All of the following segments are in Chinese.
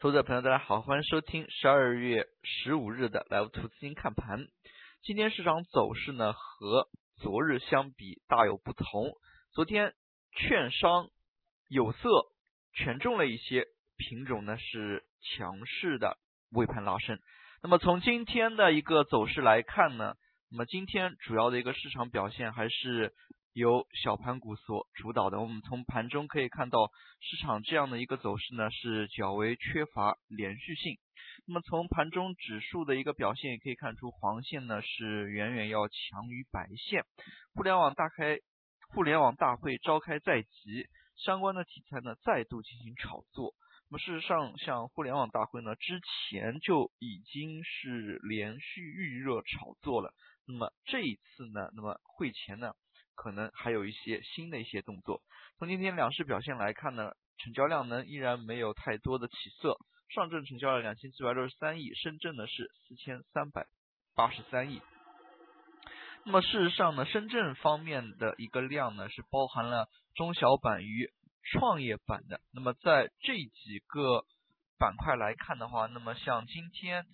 投资者朋友，大家好，欢迎收听十二月十五日的 Live 图资金看盘。今天市场走势呢和昨日相比大有不同。昨天券商、有色权重了一些品种呢是强势的尾盘拉升。那么从今天的一个走势来看呢，那么今天主要的一个市场表现还是。由小盘股所主导的，我们从盘中可以看到，市场这样的一个走势呢是较为缺乏连续性。那么从盘中指数的一个表现也可以看出，黄线呢是远远要强于白线。互联网大开，互联网大会召开在即，相关的题材呢再度进行炒作。那么事实上，像互联网大会呢之前就已经是连续预热炒作了。那么这一次呢，那么会前呢？可能还有一些新的一些动作。从今天两市表现来看呢，成交量呢依然没有太多的起色。上证成交了两千七百六十三亿，深圳呢是四千三百八十三亿。那么事实上呢，深圳方面的一个量呢是包含了中小板与创业板的。那么在这几个板块来看的话，那么像今天。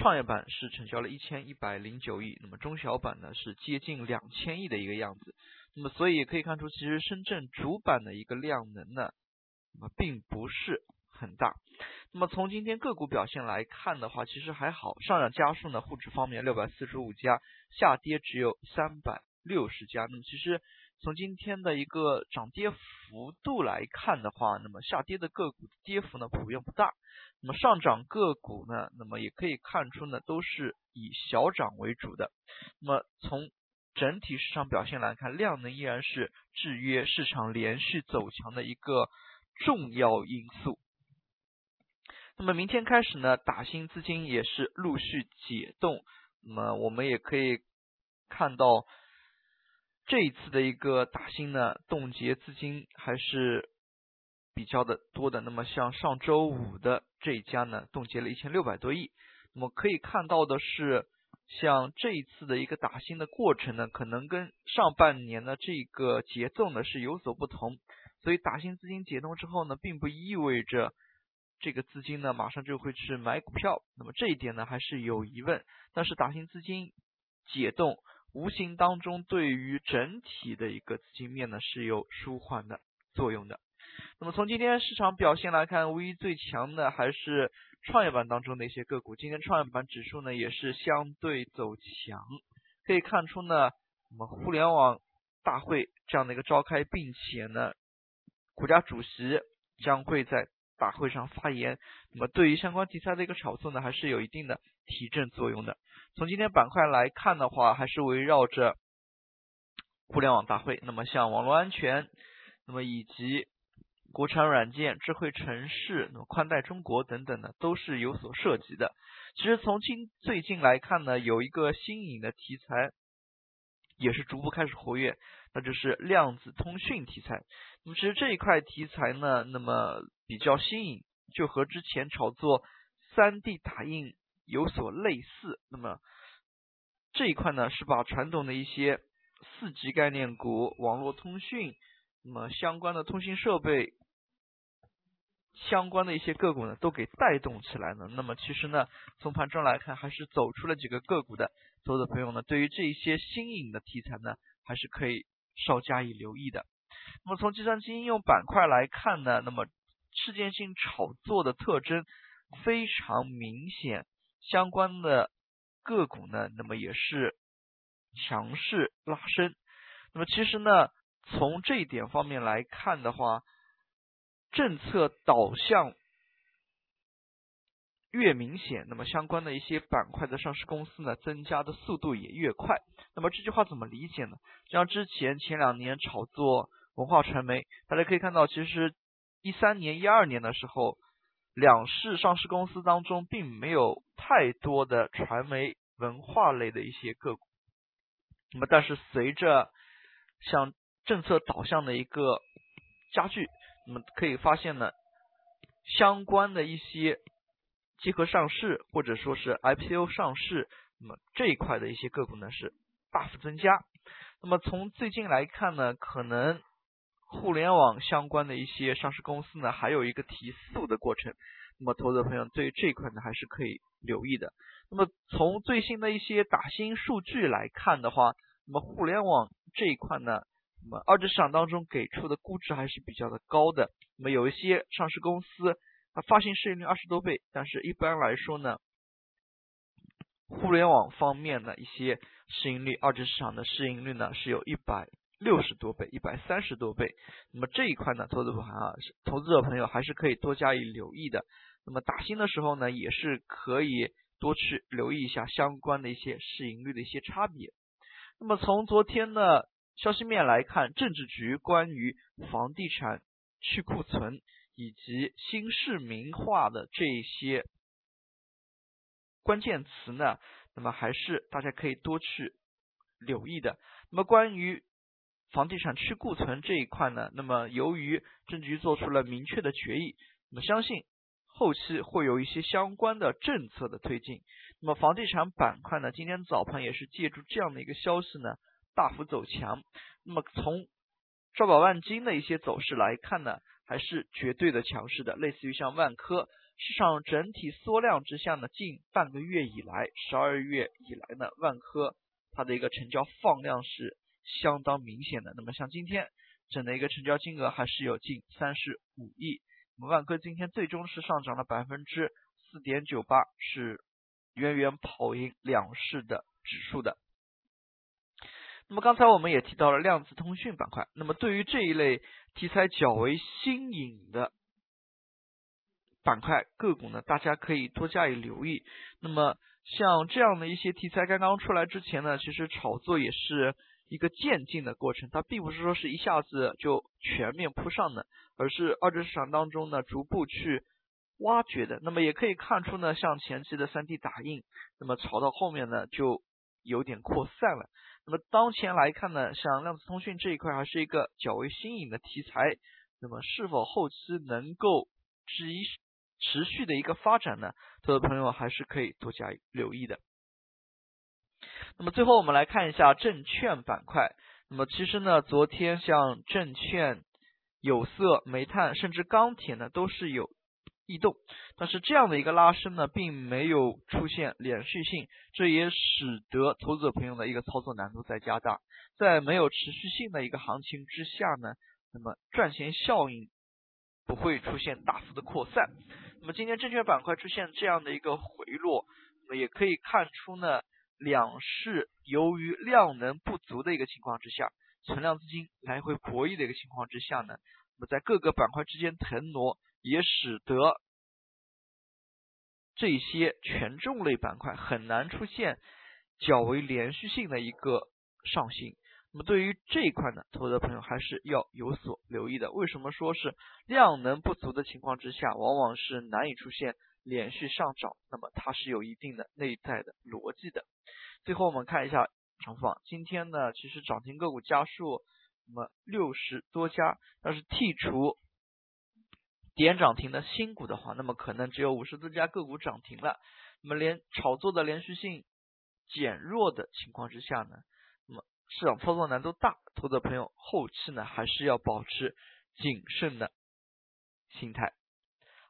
创业板是成交了一千一百零九亿，那么中小板呢是接近两千亿的一个样子，那么所以可以看出，其实深圳主板的一个量能呢，那么并不是很大。那么从今天个股表现来看的话，其实还好，上涨家数呢，沪指方面六百四十五家，下跌只有三百六十家。那么其实从今天的一个涨跌幅度来看的话，那么下跌的个股跌幅呢普遍不大。那么上涨个股呢，那么也可以看出呢，都是以小涨为主的。那么从整体市场表现来看，量能依然是制约市场连续走强的一个重要因素。那么明天开始呢，打新资金也是陆续解冻。那么我们也可以看到，这一次的一个打新呢，冻结资金还是。比较的多的，那么像上周五的这一家呢，冻结了一千六百多亿。那么可以看到的是，像这一次的一个打新的过程呢，可能跟上半年的这个节奏呢是有所不同。所以打新资金解冻之后呢，并不意味着这个资金呢马上就会去买股票。那么这一点呢还是有疑问。但是打新资金解冻，无形当中对于整体的一个资金面呢是有舒缓的作用的。那么从今天市场表现来看，无疑最强的还是创业板当中的一些个股。今天创业板指数呢也是相对走强，可以看出呢，我们互联网大会这样的一个召开，并且呢，国家主席将会在大会上发言。那么对于相关题材的一个炒作呢，还是有一定的提振作用的。从今天板块来看的话，还是围绕着互联网大会。那么像网络安全，那么以及国产软件、智慧城市、那么宽带中国等等呢，都是有所涉及的。其实从今最近来看呢，有一个新颖的题材，也是逐步开始活跃，那就是量子通讯题材。那么其实这一块题材呢，那么比较新颖，就和之前炒作三 D 打印有所类似。那么这一块呢，是把传统的一些四 G 概念股、网络通讯，那么相关的通信设备。相关的一些个股呢，都给带动起来了。那么其实呢，从盘中来看，还是走出了几个个股的。所有的朋友呢，对于这一些新颖的题材呢，还是可以稍加以留意的。那么从计算机应用板块来看呢，那么事件性炒作的特征非常明显，相关的个股呢，那么也是强势拉升。那么其实呢，从这一点方面来看的话，政策导向越明显，那么相关的一些板块的上市公司呢，增加的速度也越快。那么这句话怎么理解呢？像之前前两年炒作文化传媒，大家可以看到，其实一三年、一二年的时候，两市上市公司当中并没有太多的传媒文化类的一些个股。那么但是随着像政策导向的一个加剧。那么可以发现呢，相关的一些集合上市或者说是 IPO 上市，那么这一块的一些个股呢是大幅增加。那么从最近来看呢，可能互联网相关的一些上市公司呢，还有一个提速的过程。那么，投资者朋友对于这一块呢，还是可以留意的。那么，从最新的一些打新数据来看的话，那么互联网这一块呢，那么二级市场当中给出的估值还是比较的高的。那么，有一些上市公司它发行市盈率二十多倍，但是一般来说呢，互联网方面的一些市盈率，二级市场的市盈率呢是有一百。六十多倍，一百三十多倍，那么这一块呢，投资朋友啊，投资者朋友还是可以多加以留意的。那么打新的时候呢，也是可以多去留意一下相关的一些市盈率的一些差别。那么从昨天的消息面来看，政治局关于房地产去库存以及新市民化的这些关键词呢，那么还是大家可以多去留意的。那么关于房地产去库存这一块呢，那么由于政局做出了明确的决议，那么相信后期会有一些相关的政策的推进。那么房地产板块呢，今天早盘也是借助这样的一个消息呢，大幅走强。那么从兆宝万金的一些走势来看呢，还是绝对的强势的。类似于像万科，市场整体缩量之下呢，近半个月以来，十二月以来呢，万科它的一个成交放量是。相当明显的，那么像今天整的一个成交金额还是有近三十五亿。那么万科今天最终是上涨了百分之四点九八，是远远跑赢两市的指数的。那么刚才我们也提到了量子通讯板块，那么对于这一类题材较为新颖的板块个股呢，大家可以多加以留意。那么像这样的一些题材刚刚出来之前呢，其实炒作也是。一个渐进的过程，它并不是说是一下子就全面铺上的，而是二级市场当中呢逐步去挖掘的。那么也可以看出呢，像前期的三 D 打印，那么炒到后面呢就有点扩散了。那么当前来看呢，像量子通讯这一块还是一个较为新颖的题材，那么是否后期能够持持续的一个发展呢？投资朋友还是可以多加留意的。那么最后我们来看一下证券板块。那么其实呢，昨天像证券、有色、煤炭，甚至钢铁呢，都是有异动。但是这样的一个拉升呢，并没有出现连续性，这也使得投资者朋友的一个操作难度在加大。在没有持续性的一个行情之下呢，那么赚钱效应不会出现大幅的扩散。那么今天证券板块出现这样的一个回落，那么也可以看出呢。两市由于量能不足的一个情况之下，存量资金来回博弈的一个情况之下呢，那么在各个板块之间腾挪，也使得这些权重类板块很难出现较为连续性的一个上行。那么对于这一块呢，投资朋友还是要有所留意的。为什么说是量能不足的情况之下，往往是难以出现？连续上涨，那么它是有一定的内在的逻辑的。最后我们看一下长方，今天呢其实涨停个股家数那么六十多家，要是剔除点涨停的新股的话，那么可能只有五十多家个股涨停了。那么连炒作的连续性减弱的情况之下呢，那么市场操作难度大，投资朋友后期呢还是要保持谨慎的心态。